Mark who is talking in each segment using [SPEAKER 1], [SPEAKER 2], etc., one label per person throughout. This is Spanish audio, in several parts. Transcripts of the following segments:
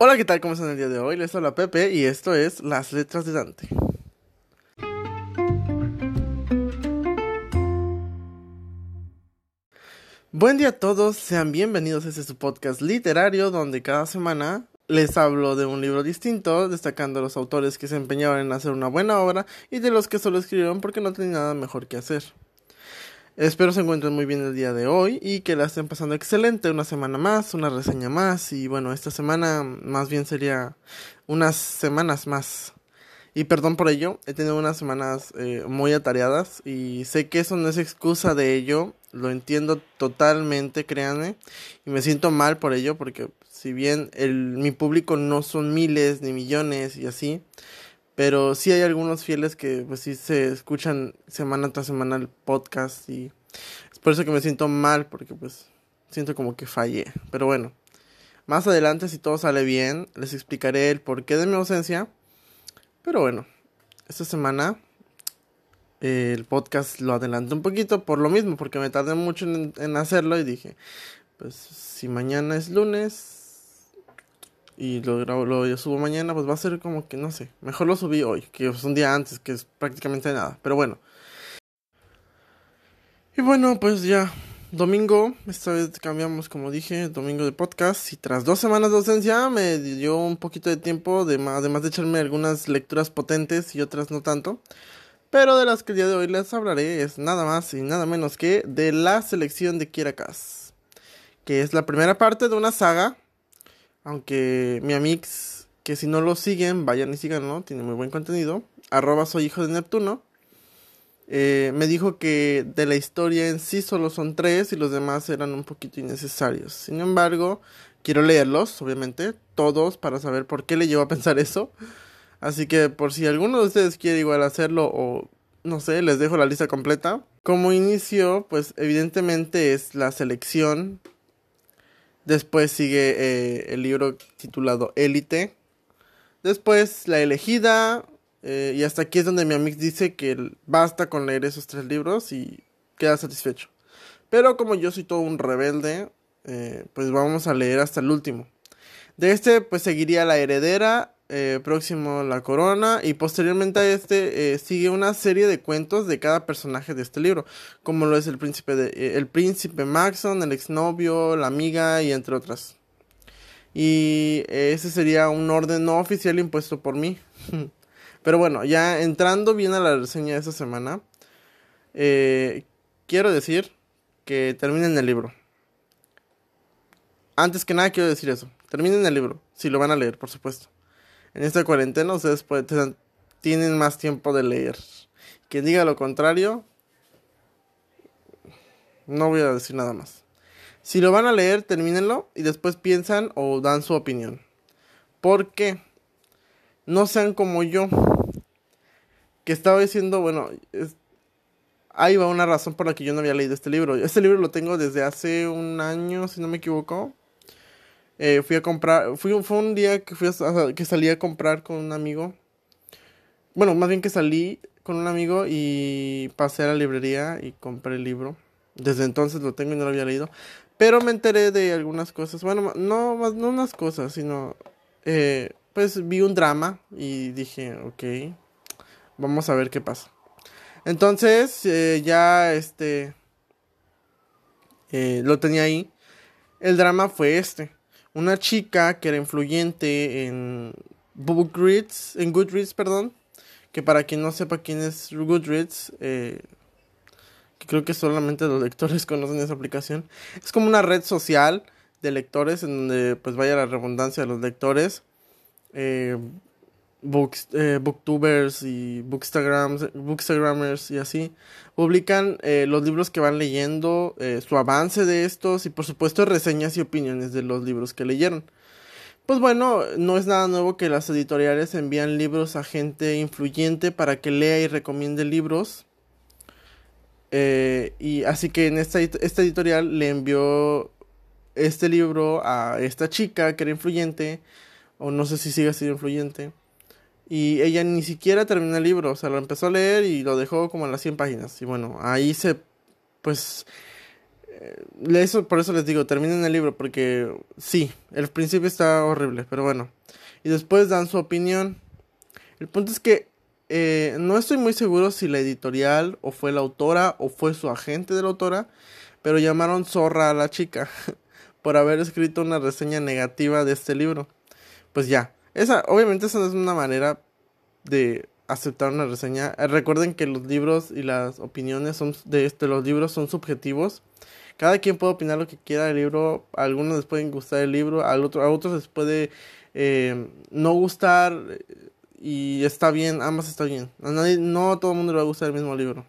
[SPEAKER 1] Hola, ¿qué tal? ¿Cómo están el día de hoy? Les habla Pepe y esto es Las Letras de Dante. Buen día a todos, sean bienvenidos a este su podcast literario donde cada semana les hablo de un libro distinto, destacando a los autores que se empeñaron en hacer una buena obra y de los que solo escribieron porque no tenían nada mejor que hacer. Espero se encuentren muy bien el día de hoy y que la estén pasando excelente. Una semana más, una reseña más y bueno, esta semana más bien sería unas semanas más. Y perdón por ello, he tenido unas semanas eh, muy atareadas y sé que eso no es excusa de ello. Lo entiendo totalmente, créanme. Y me siento mal por ello porque si bien el, mi público no son miles ni millones y así, pero sí hay algunos fieles que pues sí se escuchan semana tras semana el podcast y es por eso que me siento mal porque pues siento como que fallé. Pero bueno, más adelante si todo sale bien les explicaré el porqué de mi ausencia. Pero bueno, esta semana eh, el podcast lo adelanté un poquito por lo mismo, porque me tardé mucho en, en hacerlo y dije, pues si mañana es lunes, y lo grabo, lo subo mañana, pues va a ser como que no sé, mejor lo subí hoy, que es un día antes, que es prácticamente nada, pero bueno. Y bueno, pues ya, domingo, esta vez cambiamos, como dije, domingo de podcast, y tras dos semanas de ausencia me dio un poquito de tiempo, de, además de echarme algunas lecturas potentes y otras no tanto. Pero de las que el día de hoy les hablaré es nada más y nada menos que de la selección de Kirakas, que es la primera parte de una saga aunque mi amix, que si no lo siguen, vayan y síganlo, tiene muy buen contenido. Arroba soy hijo de Neptuno. Eh, me dijo que de la historia en sí solo son tres y los demás eran un poquito innecesarios. Sin embargo, quiero leerlos, obviamente, todos, para saber por qué le llevo a pensar eso. Así que por si alguno de ustedes quiere igual hacerlo o no sé, les dejo la lista completa. Como inicio, pues evidentemente es la selección Después sigue eh, el libro titulado Élite. Después La elegida. Eh, y hasta aquí es donde mi amigo dice que basta con leer esos tres libros y queda satisfecho. Pero como yo soy todo un rebelde, eh, pues vamos a leer hasta el último. De este pues seguiría La heredera, eh, próximo La Corona y posteriormente a este eh, sigue una serie de cuentos de cada personaje de este libro, como lo es el príncipe de eh, el príncipe Maxon, el exnovio, la amiga y entre otras. Y ese sería un orden no oficial impuesto por mí. Pero bueno, ya entrando bien a la reseña de esta semana, quiero decir que terminen el libro. Antes que nada quiero decir eso. Terminen el libro, si lo van a leer, por supuesto en esta cuarentena ustedes pueden, tienen más tiempo de leer. Quien diga lo contrario, no voy a decir nada más. Si lo van a leer, termínenlo y después piensan o dan su opinión. ¿Por qué? No sean como yo, que estaba diciendo, bueno, ahí va una razón por la que yo no había leído este libro. Este libro lo tengo desde hace un año, si no me equivoco. Eh, fui a comprar, fui, fue un día que, fui que salí a comprar con un amigo. Bueno, más bien que salí con un amigo y pasé a la librería y compré el libro. Desde entonces lo tengo y no lo había leído. Pero me enteré de algunas cosas. Bueno, no, no unas cosas, sino... Eh, pues vi un drama y dije, ok, vamos a ver qué pasa. Entonces, eh, ya este... lo tenía ahí. El drama fue este una chica que era influyente en Goodreads, en Goodreads, perdón, que para quien no sepa quién es Goodreads, eh, creo que solamente los lectores conocen esa aplicación, es como una red social de lectores en donde pues vaya la redundancia de los lectores, eh, eh, booktubers y bookstagrams, bookstagramers y así publican eh, los libros que van leyendo, eh, su avance de estos y por supuesto reseñas y opiniones de los libros que leyeron. Pues bueno, no es nada nuevo que las editoriales envían libros a gente influyente para que lea y recomiende libros. y así que en esta, esta editorial le envió este libro a esta chica que era influyente, o no sé si sigue siendo influyente y ella ni siquiera terminó el libro, o sea, lo empezó a leer y lo dejó como en las 100 páginas. Y bueno, ahí se, pues, Eh, eso, por eso les digo, terminen el libro, porque sí, el principio está horrible, pero bueno. Y después dan su opinión. El punto es que eh, no estoy muy seguro si la editorial o fue la autora o fue su agente de la autora, pero llamaron zorra a la chica por haber escrito una reseña negativa de este libro. Pues ya, esa, obviamente esa no es una manera de aceptar una reseña. Eh, recuerden que los libros y las opiniones son de este, los libros son subjetivos. Cada quien puede opinar lo que quiera del libro. A algunos les puede gustar el libro, a, otro, a otros les puede eh, no gustar y está bien, ambas está bien. A nadie, no a todo el mundo le va a gustar el mismo libro.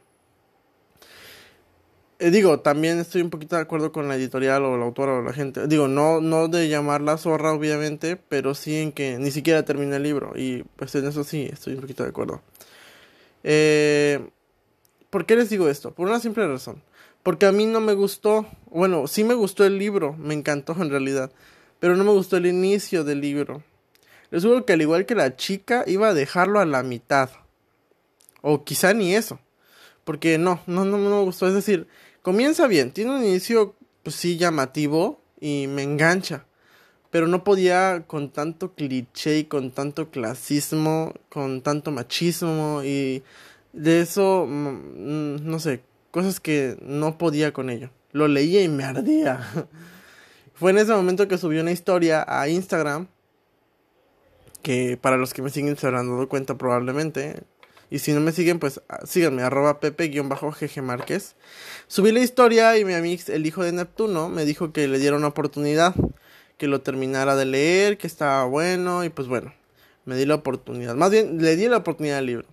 [SPEAKER 1] Eh, digo, también estoy un poquito de acuerdo con la editorial o la autora o la gente. Digo, no, no de llamarla zorra, obviamente, pero sí en que ni siquiera termina el libro. Y pues en eso sí, estoy un poquito de acuerdo. Eh, ¿Por qué les digo esto? Por una simple razón. Porque a mí no me gustó, bueno, sí me gustó el libro, me encantó en realidad, pero no me gustó el inicio del libro. Les juro que al igual que la chica, iba a dejarlo a la mitad. O quizá ni eso. Porque no, no, no, no me gustó. Es decir, Comienza bien, tiene un inicio, pues sí, llamativo y me engancha. Pero no podía con tanto cliché y con tanto clasismo, con tanto machismo y de eso, mm, no sé, cosas que no podía con ello. Lo leía y me ardía. Fue en ese momento que subí una historia a Instagram, que para los que me siguen se habrán dado cuenta probablemente, y si no me siguen, pues ah, síganme, arroba pepe-gg Márquez. Subí la historia y mi amigo, el hijo de Neptuno, me dijo que le diera una oportunidad, que lo terminara de leer, que estaba bueno, y pues bueno, me di la oportunidad. Más bien, le di la oportunidad al libro.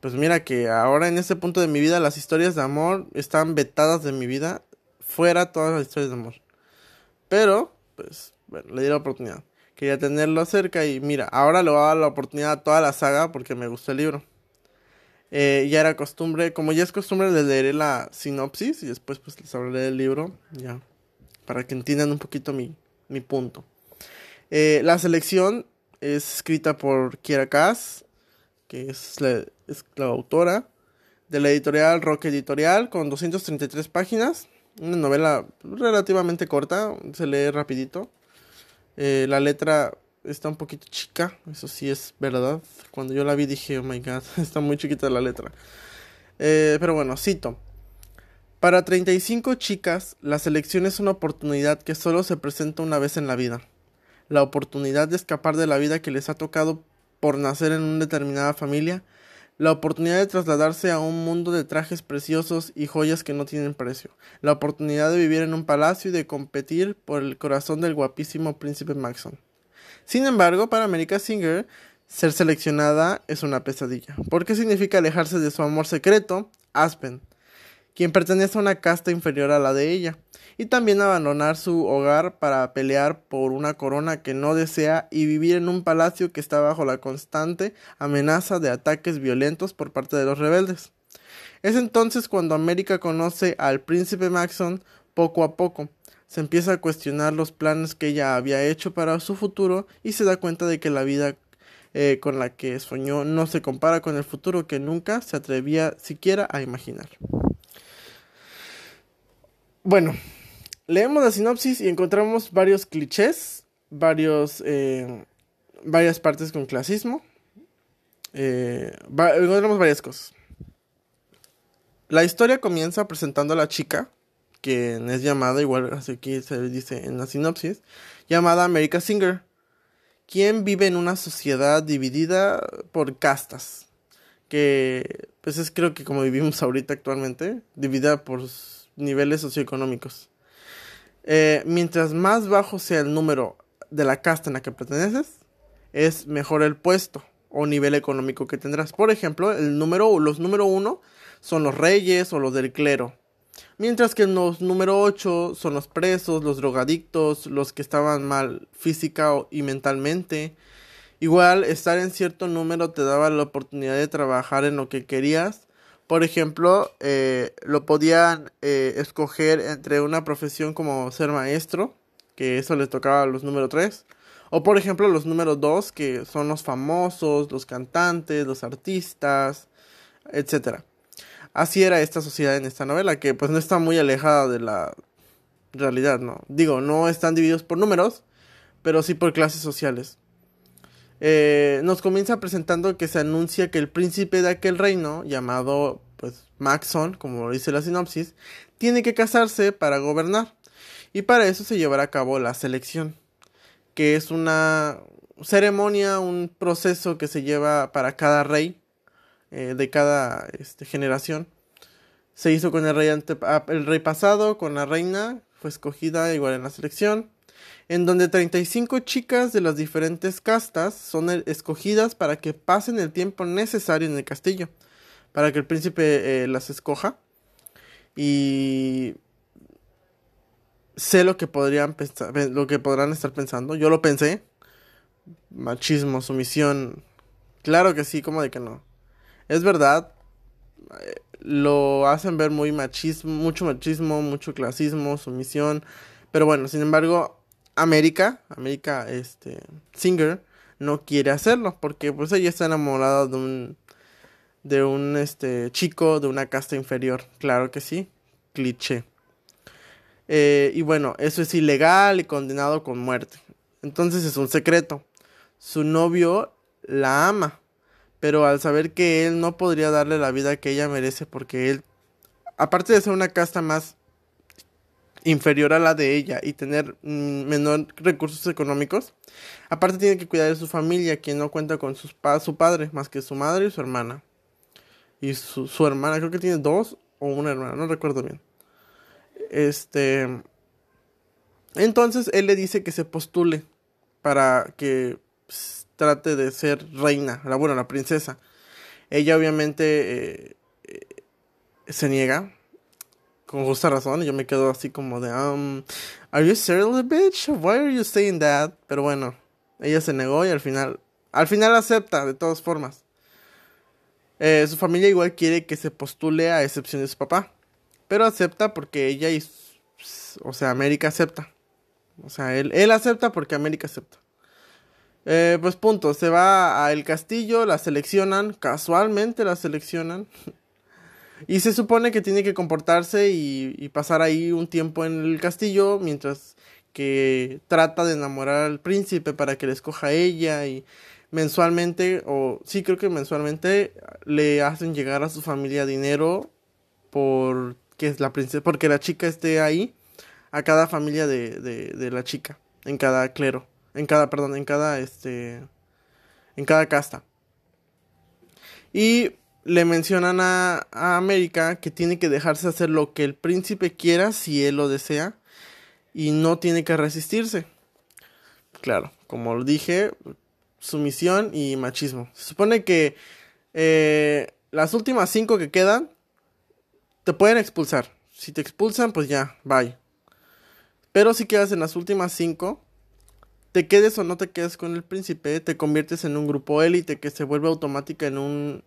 [SPEAKER 1] Pues mira que ahora en este punto de mi vida las historias de amor están vetadas de mi vida, fuera todas las historias de amor. Pero, pues, bueno, le di la oportunidad. Quería tenerlo cerca y mira, ahora le voy a dar la oportunidad a toda la saga porque me gustó el libro. Eh, ya era costumbre, como ya es costumbre, les leeré la sinopsis y después pues les hablaré del libro, ya, para que entiendan un poquito mi, mi punto. Eh, la selección es escrita por Kiera Kass, que es la, es la autora de la editorial Rock Editorial, con 233 páginas, una novela relativamente corta, se lee rapidito. Eh, la letra está un poquito chica, eso sí es verdad. Cuando yo la vi dije, oh my god, está muy chiquita la letra. Eh, pero bueno, cito. Para 35 chicas, la selección es una oportunidad que solo se presenta una vez en la vida. La oportunidad de escapar de la vida que les ha tocado por nacer en una determinada familia. La oportunidad de trasladarse a un mundo de trajes preciosos y joyas que no tienen precio. La oportunidad de vivir en un palacio y de competir por el corazón del guapísimo príncipe Maxon. Sin embargo, para America Singer, ser seleccionada es una pesadilla, porque significa alejarse de su amor secreto, Aspen, quien pertenece a una casta inferior a la de ella, y también abandonar su hogar para pelear por una corona que no desea y vivir en un palacio que está bajo la constante amenaza de ataques violentos por parte de los rebeldes. Es entonces cuando América conoce al príncipe Maxon poco a poco, se empieza a cuestionar los planes que ella había hecho para su futuro y se da cuenta de que la vida eh, con la que soñó no se compara con el futuro que nunca se atrevía siquiera a imaginar. Bueno, leemos la sinopsis y encontramos varios clichés, varios, eh, varias partes con clasismo. Eh, encontramos varias cosas. La historia comienza presentando a la chica, quien es llamada, igual aquí se dice en la sinopsis, llamada America Singer, quien vive en una sociedad dividida por castas, que pues es creo que como vivimos ahorita actualmente, dividida por niveles socioeconómicos. Eh, mientras más bajo sea el número de la casta en la que perteneces, es mejor el puesto o nivel económico que tendrás. Por ejemplo, el número, los número uno son los reyes o los del clero. Mientras que los número 8 son los presos, los drogadictos, los que estaban mal física y mentalmente. Igual, estar en cierto número te daba la oportunidad de trabajar en lo que querías. Por ejemplo, eh, lo podían eh, escoger entre una profesión como ser maestro, que eso les tocaba a los número 3. O por ejemplo los número 2, que son los famosos, los cantantes, los artistas, etcétera. Así era esta sociedad en esta novela, que pues no está muy alejada de la realidad, no. Digo, no están divididos por números, pero sí por clases sociales. Eh, nos comienza presentando que se anuncia que el príncipe de aquel reino, llamado pues Maxon, como dice la sinopsis, tiene que casarse para gobernar. Y para eso se llevará a cabo la selección, que es una ceremonia, un proceso que se lleva para cada rey eh, de cada este, generación. Se hizo con el rey, ah, el rey pasado, con la reina, fue escogida igual en la selección, en donde 35 chicas de las diferentes castas son escogidas para que pasen el tiempo necesario en el castillo, para que el príncipe eh, las escoja. Y sé lo que podrían pensar, lo que podrán estar pensando. Yo lo pensé. Machismo, sumisión. Claro que sí, como de que no. Es verdad. Eh, lo hacen ver muy machismo, mucho machismo, mucho clasismo, sumisión. Pero bueno, sin embargo, América, América, este, Singer, no quiere hacerlo. Porque pues ella está enamorada de un, de un, este, chico de una casta inferior. Claro que sí. Cliché. Eh, y bueno, eso es ilegal y condenado con muerte. Entonces es un secreto. Su novio la ama, pero al saber que él no podría darle la vida que ella merece porque él, aparte de ser una casta más inferior a la de ella y tener mm, menor recursos económicos, aparte tiene que cuidar de su familia, quien no cuenta con sus su padre, más que su madre y su hermana. Y su, hermana, creo que tiene dos o una hermana, no recuerdo bien. Este. Entonces él le dice que se postule para que pues, trate de ser reina, la bueno, la princesa. Ella obviamente eh, eh, se niega con justa razón. Y yo me quedo así como de, um, ¿Are you serious, bitch? Why are you saying that? Pero bueno, ella se negó y al final, al final acepta de todas formas. Eh, su familia igual quiere que se postule a excepción de su papá. Pero acepta porque ella y... O sea, América acepta. O sea, él, él acepta porque América acepta. Eh, pues punto, se va al castillo, la seleccionan, casualmente la seleccionan. y se supone que tiene que comportarse y, pasar ahí un tiempo en el castillo mientras que trata de enamorar al príncipe para que le escoja a ella y mensualmente, o sí creo que mensualmente, le hacen llegar a su familia dinero es la princesa, porque la chica esté ahí, a cada familia de, de la chica, en cada clero, en cada, perdón, en cada, este, en cada casta. Y le mencionan a, América que tiene que dejarse hacer lo que el príncipe quiera si él lo desea y no tiene que resistirse. Claro, como lo dije, sumisión y machismo. Se supone que eh, las últimas cinco que quedan te pueden expulsar. Si te expulsan, pues ya, bye. Pero si quedas en las últimas cinco, te quedes o no te quedes con el príncipe, te conviertes en un grupo élite que se vuelve automática en un,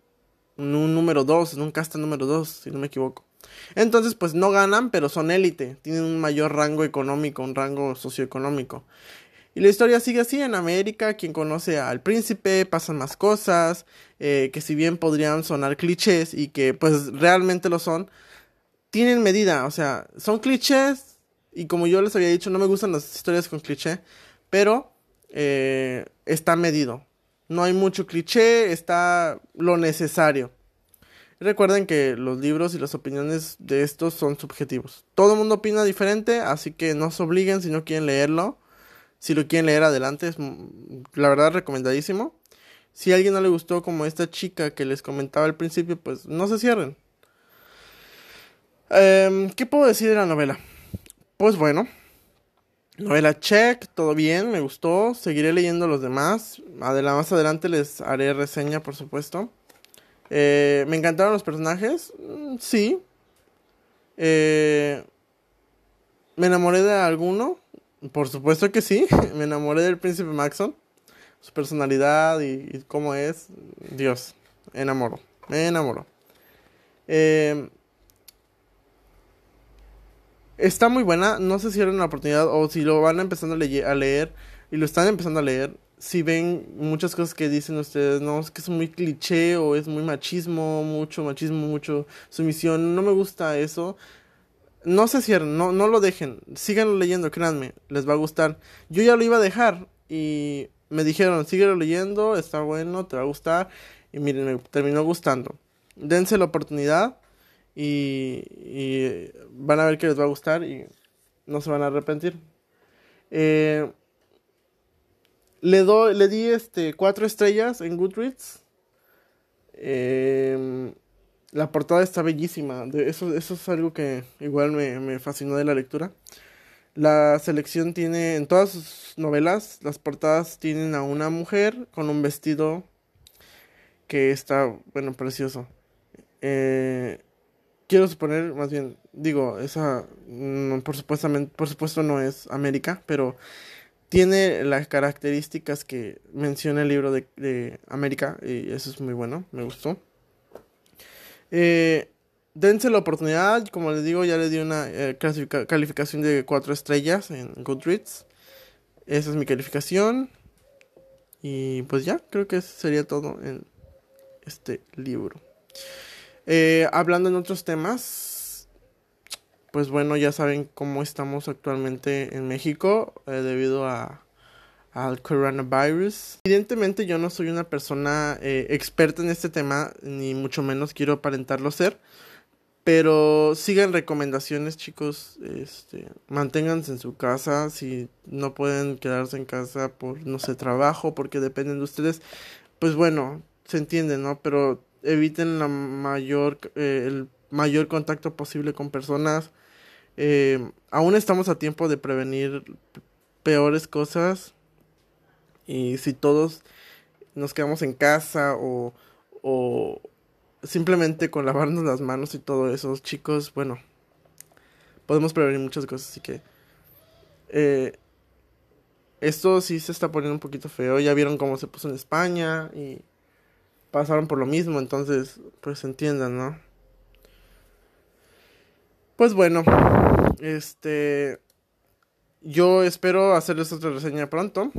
[SPEAKER 1] un número 2, en un casta número 2, si no me equivoco. Entonces, pues no ganan, pero son élite, tienen un mayor rango económico, un rango socioeconómico. Y la historia sigue así en América, quien conoce al príncipe, pasan más cosas, eh, que si bien podrían sonar clichés y que pues realmente lo son, tienen medida, o sea, son clichés y como yo les había dicho, no me gustan las historias con cliché, pero eh, está medido. No hay mucho cliché, está lo necesario. Recuerden que los libros y las opiniones de estos son subjetivos. Todo el mundo opina diferente, así que no se obliguen si no quieren leerlo. Si lo quieren leer adelante, es la verdad recomendadísimo. Si a alguien no le gustó como esta chica que les comentaba al principio, pues no se cierren. Eh, ¿Qué puedo decir de la novela? Pues bueno, novela check, todo bien, me gustó. Seguiré leyendo los demás. más adelante les haré reseña, por supuesto. Eh, ¿Me encantaron los personajes? Mm, sí. Eh, ¿Me enamoré de alguno? Por supuesto que sí. me enamoré del príncipe Maxon. Su personalidad y, cómo es. Dios, enamoro. Me enamoro. Eh, Está muy buena, no sé si era una oportunidad o si lo van empezando a, a leer y lo están empezando a leer, si ven muchas cosas que dicen ustedes, no, es que es muy cliché o es muy machismo, mucho machismo, mucho sumisión, no me gusta eso. no se cierren, no, no lo dejen, síganlo leyendo, créanme, les va a gustar. Yo ya lo iba a dejar y me dijeron, síguelo leyendo, está bueno, te va a gustar. Y miren, me terminó gustando. Dense la oportunidad y, van a ver que les va a gustar y no se van a arrepentir. Eh, le, doy, le di este, cuatro estrellas en Goodreads. Eh, la portada está bellísima. eso, eso es algo que igual me, me fascinó de la lectura. La selección tiene, en todas sus novelas, las portadas tienen a una mujer con un vestido que está, bueno, precioso. Eh, quiero suponer, más bien, digo, esa, por, supuestamente, por supuesto no es América, pero tiene las características que menciona el libro de, de América y eso es muy bueno, me gustó. Eh, dense la oportunidad, como les digo, ya le di una eh, calificación de 4 estrellas en Goodreads. Esa es mi calificación. Y pues ya, creo que sería todo en este libro. Eh, hablando en otros temas, pues bueno, ya saben cómo estamos actualmente en México eh, debido a al coronavirus. Evidentemente yo no soy una persona eh, experta en este tema, ni mucho menos quiero aparentarlo ser. Pero sigan recomendaciones, chicos. Este, manténganse en su casa. Si no pueden quedarse en casa por, no sé, trabajo, porque dependen de ustedes. Pues bueno, se entiende, ¿no? Pero eviten la mayor, eh, el mayor contacto posible con personas. Eh, aún estamos a tiempo de prevenir peores cosas. Y si todos nos quedamos en casa o, o simplemente con lavarnos las manos y todo eso, chicos, bueno, podemos prevenir muchas cosas. Así que eh, esto sí se está poniendo un poquito feo. Ya vieron cómo se puso en España y pasaron por lo mismo, entonces, pues entiendan, ¿no? Pues bueno, este, yo espero hacerles otra reseña pronto.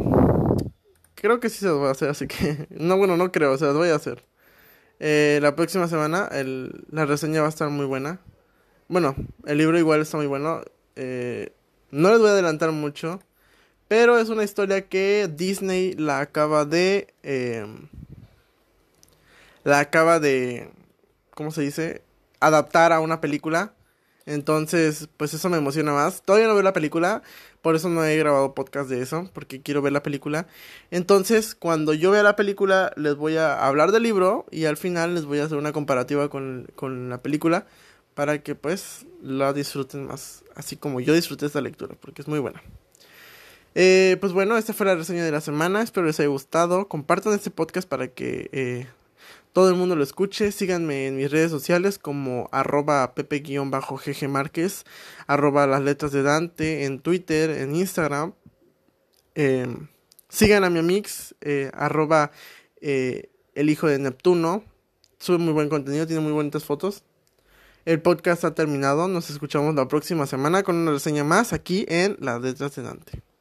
[SPEAKER 1] Creo que sí se los voy a hacer, así que... No, bueno, no creo, se los voy a hacer. Eh, la próxima semana el, la reseña va a estar muy buena. Bueno, el libro igual está muy bueno. Eh, no les voy a adelantar mucho. Pero es una historia que Disney la acaba de... Eh, la acaba de... ¿Cómo se dice? Adaptar a una película. Entonces, pues eso me emociona más. Todavía no veo la película, por eso no he grabado podcast de eso, porque quiero ver la película. Entonces, cuando yo vea la película, les voy a hablar del libro y al final les voy a hacer una comparativa con, con la película para que pues la disfruten más, así como yo disfruté esta lectura, porque es muy buena. Eh, pues bueno, esta fue la reseña de la semana, espero les haya gustado. Compartan este podcast para que eh, todo el mundo lo escuche. Síganme en mis redes sociales como arroba pepe-gg Márquez, arroba las letras de Dante en Twitter, en Instagram. Em, sigan a mi amix, eh, arroba eh, el hijo de Neptuno. Sube muy buen contenido, tiene muy bonitas fotos. El podcast ha terminado, nos escuchamos la próxima semana con una reseña más aquí en Las letras de Dante.